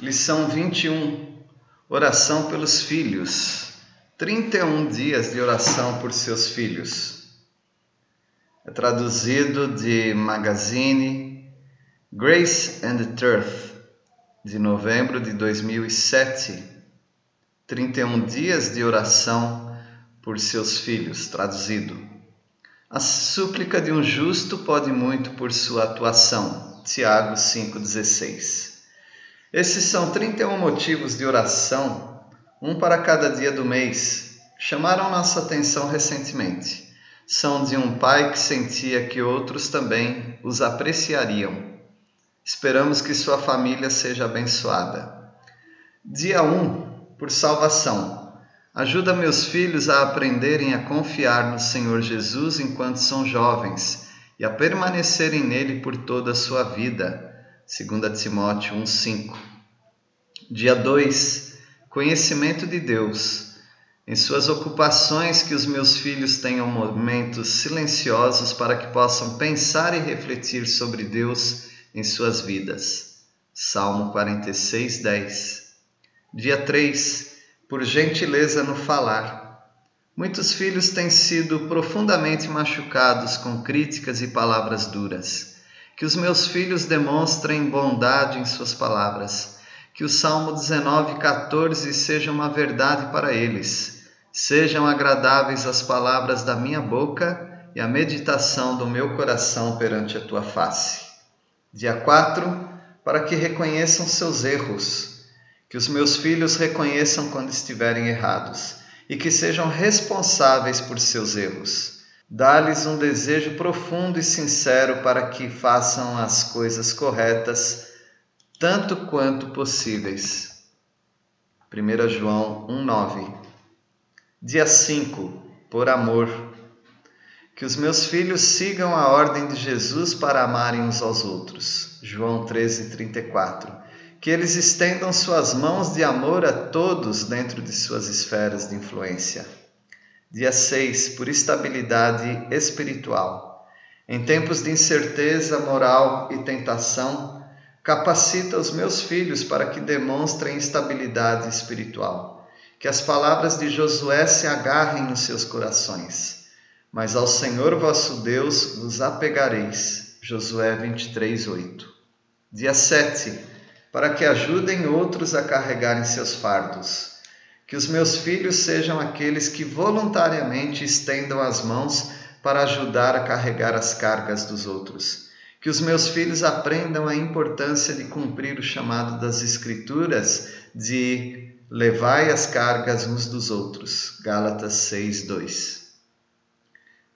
Lição 21 Oração pelos filhos. 31 dias de oração por seus filhos. É traduzido de Magazine Grace and Truth, de novembro de 2007. 31 dias de oração por seus filhos, traduzido. A súplica de um justo pode muito por sua atuação. Tiago 5,16 esses são 31 motivos de oração, um para cada dia do mês. Chamaram nossa atenção recentemente. São de um pai que sentia que outros também os apreciariam. Esperamos que sua família seja abençoada. Dia 1 Por salvação. Ajuda meus filhos a aprenderem a confiar no Senhor Jesus enquanto são jovens e a permanecerem nele por toda a sua vida 2 Timóteo 1,5. Dia 2: Conhecimento de Deus. Em suas ocupações, que os meus filhos tenham momentos silenciosos para que possam pensar e refletir sobre Deus em suas vidas. Salmo 46, 10. Dia 3: Por gentileza no falar. Muitos filhos têm sido profundamente machucados com críticas e palavras duras. Que os meus filhos demonstrem bondade em suas palavras. Que o Salmo 19, 14 seja uma verdade para eles. Sejam agradáveis as palavras da minha boca e a meditação do meu coração perante a tua face. Dia 4, para que reconheçam seus erros. Que os meus filhos reconheçam quando estiverem errados e que sejam responsáveis por seus erros Dá-lhes um desejo profundo e sincero para que façam as coisas corretas, tanto quanto possíveis. 1 João 1,9 Dia 5 Por amor. Que os meus filhos sigam a ordem de Jesus para amarem uns aos outros. João 13,34 Que eles estendam suas mãos de amor a todos dentro de suas esferas de influência. Dia 6. Por estabilidade espiritual. Em tempos de incerteza moral e tentação, capacita os meus filhos para que demonstrem estabilidade espiritual. Que as palavras de Josué se agarrem nos seus corações. Mas ao Senhor vosso Deus vos apegareis. Josué 23, 8. Dia 7. Para que ajudem outros a carregarem seus fardos que os meus filhos sejam aqueles que voluntariamente estendam as mãos para ajudar a carregar as cargas dos outros. Que os meus filhos aprendam a importância de cumprir o chamado das Escrituras de levai as cargas uns dos outros. Gálatas 6, 2.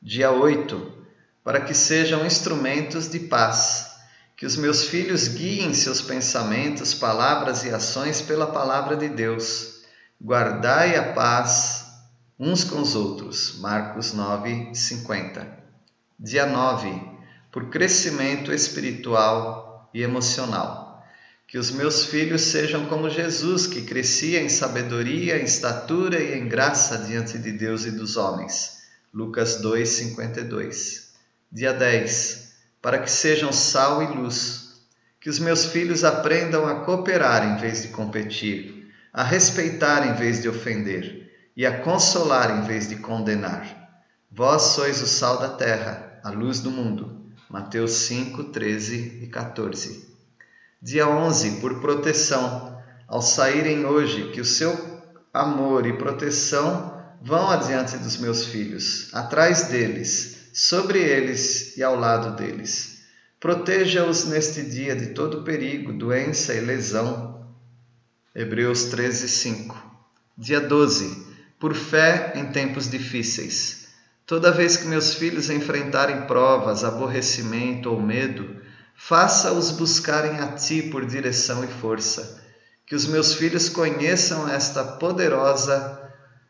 Dia 8. Para que sejam instrumentos de paz. Que os meus filhos guiem seus pensamentos, palavras e ações pela palavra de Deus guardai a paz uns com os outros. Marcos 9, 50. Dia 9. Por crescimento espiritual e emocional. Que os meus filhos sejam como Jesus, que crescia em sabedoria, em estatura e em graça diante de Deus e dos homens. Lucas 2, 52. Dia 10. Para que sejam sal e luz. Que os meus filhos aprendam a cooperar em vez de competir a respeitar em vez de ofender, e a consolar em vez de condenar. Vós sois o sal da terra, a luz do mundo. Mateus 5, 13 e 14. Dia 11, por proteção, ao saírem hoje, que o seu amor e proteção vão adiante dos meus filhos, atrás deles, sobre eles e ao lado deles. Proteja-os neste dia de todo perigo, doença e lesão Hebreus 13, 5. Dia 12. Por fé em tempos difíceis. Toda vez que meus filhos enfrentarem provas, aborrecimento ou medo, faça-os buscarem a Ti por direção e força. Que os meus filhos conheçam esta poderosa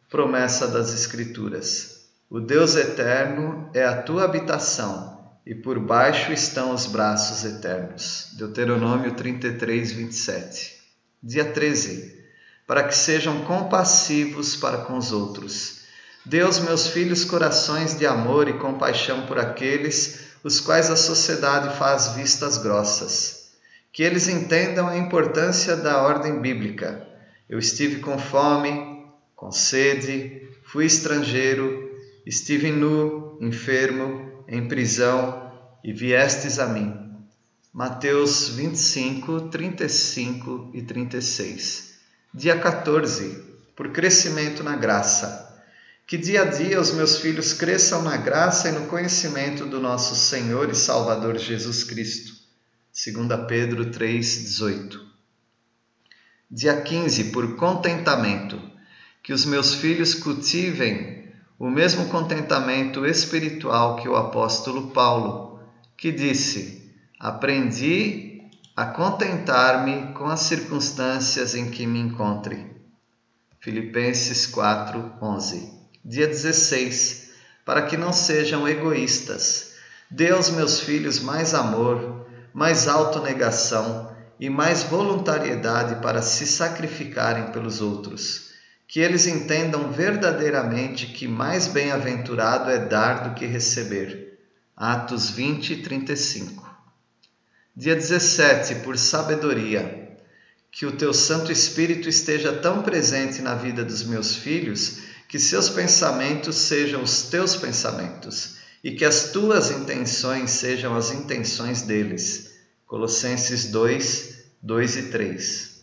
promessa das Escrituras. O Deus eterno é a tua habitação, e por baixo estão os braços eternos. Deuteronômio 33, 27. Dia 13. Para que sejam compassivos para com os outros. Deus, meus filhos, corações de amor e compaixão por aqueles os quais a sociedade faz vistas grossas. que eles entendam a importância da ordem bíblica. Eu estive com fome, com sede, fui estrangeiro, estive nu, enfermo, em prisão e viestes a mim. Mateus 25, 35 e 36. Dia 14. Por crescimento na graça. Que dia a dia os meus filhos cresçam na graça e no conhecimento do nosso Senhor e Salvador Jesus Cristo. 2 Pedro 3,18. Dia 15, por contentamento. Que os meus filhos cultivem o mesmo contentamento espiritual que o apóstolo Paulo, que disse: Aprendi a contentar-me com as circunstâncias em que me encontre. Filipenses 4, 11 dia 16, para que não sejam egoístas. Dê aos meus filhos mais amor, mais autonegação e mais voluntariedade para se sacrificarem pelos outros. Que eles entendam verdadeiramente que mais bem-aventurado é dar do que receber. Atos 20, 35. Dia 17, por sabedoria. Que o teu Santo Espírito esteja tão presente na vida dos meus filhos que seus pensamentos sejam os teus pensamentos e que as tuas intenções sejam as intenções deles. Colossenses 2, 2 e 3.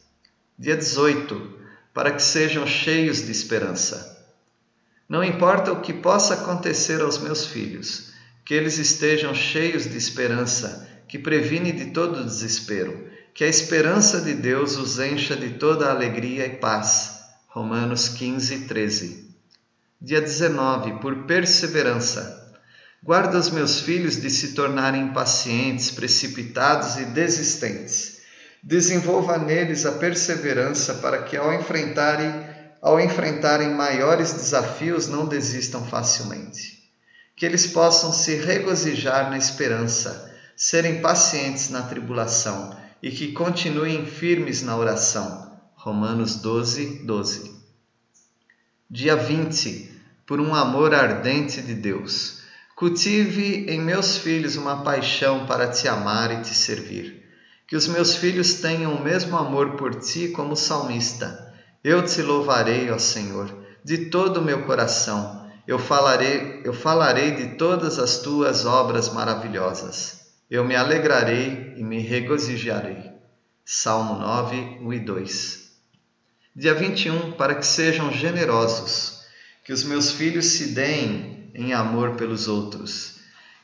Dia 18. Para que sejam cheios de esperança. Não importa o que possa acontecer aos meus filhos, que eles estejam cheios de esperança, que previne de todo desespero, que a esperança de Deus os encha de toda alegria e paz. Romanos 15, 13. Dia 19, por perseverança. Guarda os meus filhos de se tornarem impacientes, precipitados e desistentes. Desenvolva neles a perseverança para que ao enfrentarem, ao enfrentarem maiores desafios não desistam facilmente. Que eles possam se regozijar na esperança, serem pacientes na tribulação e que continuem firmes na oração. Romanos 12, 12. Dia 20, por um amor ardente de Deus. Cultive em meus filhos uma paixão para te amar e te servir. Que os meus filhos tenham o mesmo amor por ti como o salmista. Eu te louvarei, ó Senhor, de todo o meu coração. Eu falarei, eu falarei de todas as tuas obras maravilhosas. Eu me alegrarei e me regozijarei. Salmo 9, 1 e 2. Dia 21, para que sejam generosos, que os meus filhos se deem em amor pelos outros,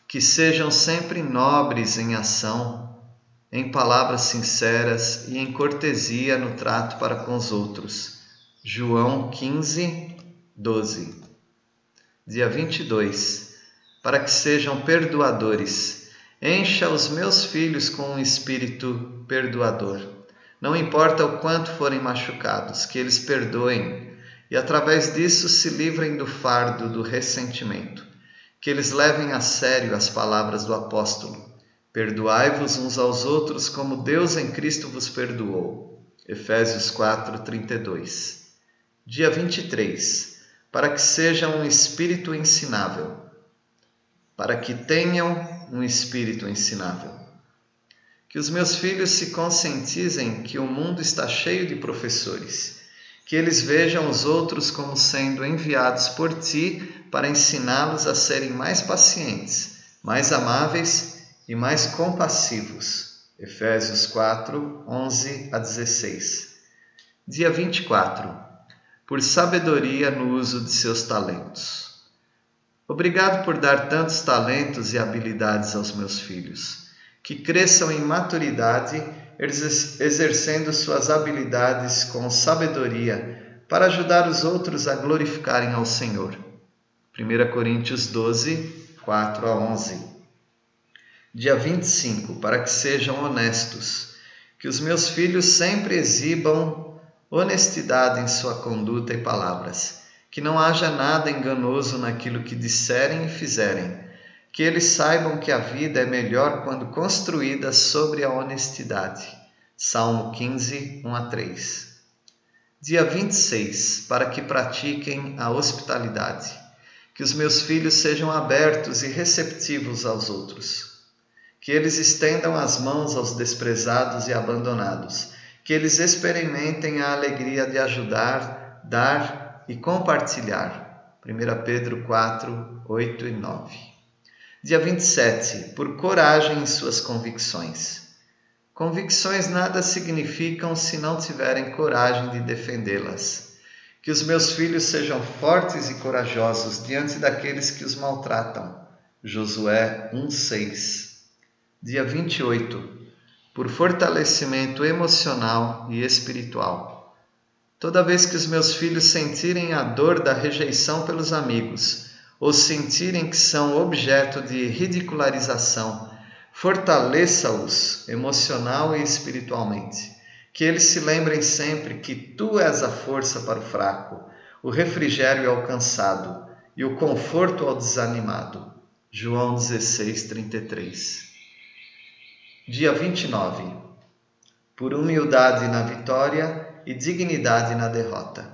que sejam sempre nobres em ação, em palavras sinceras e em cortesia no trato para com os outros. João 15, 12. Dia 22, para que sejam perdoadores, encha os meus filhos com um espírito perdoador não importa o quanto forem machucados, que eles perdoem e através disso se livrem do fardo do ressentimento. Que eles levem a sério as palavras do apóstolo. Perdoai-vos uns aos outros como Deus em Cristo vos perdoou. Efésios 4, 32. Dia 23. Para que sejam um espírito ensinável. Para que tenham um espírito ensinável. Que os meus filhos se conscientizem que o mundo está cheio de professores, que eles vejam os outros como sendo enviados por ti para ensiná-los a serem mais pacientes, mais amáveis e mais compassivos. Efésios 4, 11 a 16. Dia 24. Por sabedoria no uso de seus talentos. Obrigado por dar tantos talentos e habilidades aos meus filhos que cresçam em maturidade, exercendo suas habilidades com sabedoria para ajudar os outros a glorificarem ao Senhor. 1 Coríntios 12, 4 a 11. Dia 25, para que sejam honestos, que os meus filhos sempre exibam honestidade em sua conduta e palavras, que não haja nada enganoso naquilo que disserem e fizerem que eles saibam que a vida é melhor quando construída sobre a honestidade. Salmo 15, 1 a 3. Dia 26, para que pratiquem a hospitalidade. Que os meus filhos sejam abertos e receptivos aos outros. que eles estendam as mãos aos desprezados e abandonados, que eles experimentem a alegria de ajudar, dar e compartilhar. 1 Pedro 4, 8 e 9. Dia 27. Por coragem em suas convicções. Convicções nada significam se não tiverem coragem de defendê-las. Que os meus filhos sejam fortes e corajosos diante daqueles que os maltratam. Josué 1:6. Dia 28. Por fortalecimento emocional e espiritual. Toda vez que os meus filhos sentirem a dor da rejeição pelos amigos, ou sentirem que são objeto de ridicularização, fortaleça-os emocional e espiritualmente que eles se lembrem sempre que tu és a força para o fraco, o refrigério ao cansado e o conforto ao desanimado. João 16, 33. Dia 29. Por humildade na vitória e dignidade na derrota.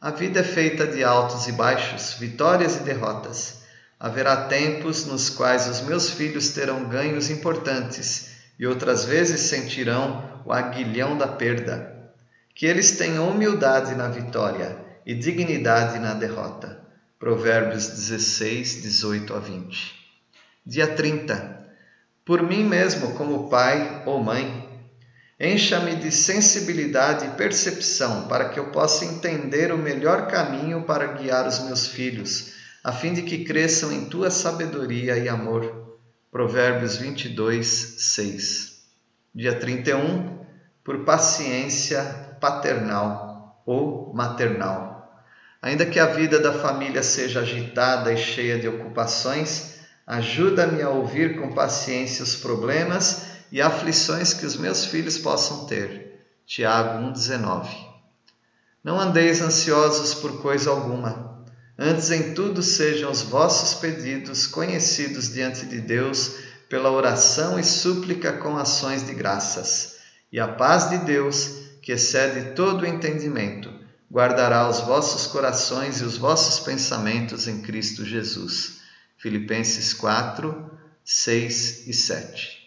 A vida é feita de altos e baixos, vitórias e derrotas. Haverá tempos nos quais os meus filhos terão ganhos importantes e outras vezes sentirão o aguilhão da perda. Que eles tenham humildade na vitória e dignidade na derrota. Provérbios 16, 18 a 20. Dia 30. Por mim mesmo, como pai ou mãe, encha-me de sensibilidade e percepção para que eu possa entender o melhor caminho para guiar os meus filhos, a fim de que cresçam em tua sabedoria e amor Provérbios 22, 6. Dia 31, por paciência paternal ou maternal. Ainda que a vida da família seja agitada e cheia de ocupações, ajuda-me a ouvir com paciência os problemas e aflições que os meus filhos possam ter. Tiago 1,19. Não andeis ansiosos por coisa alguma Antes em tudo sejam os vossos pedidos conhecidos diante de Deus pela oração e súplica com ações de graças. E a paz de Deus, que excede todo o entendimento, guardará os vossos corações e os vossos pensamentos em Cristo Jesus. Filipenses 4, 6 e 7.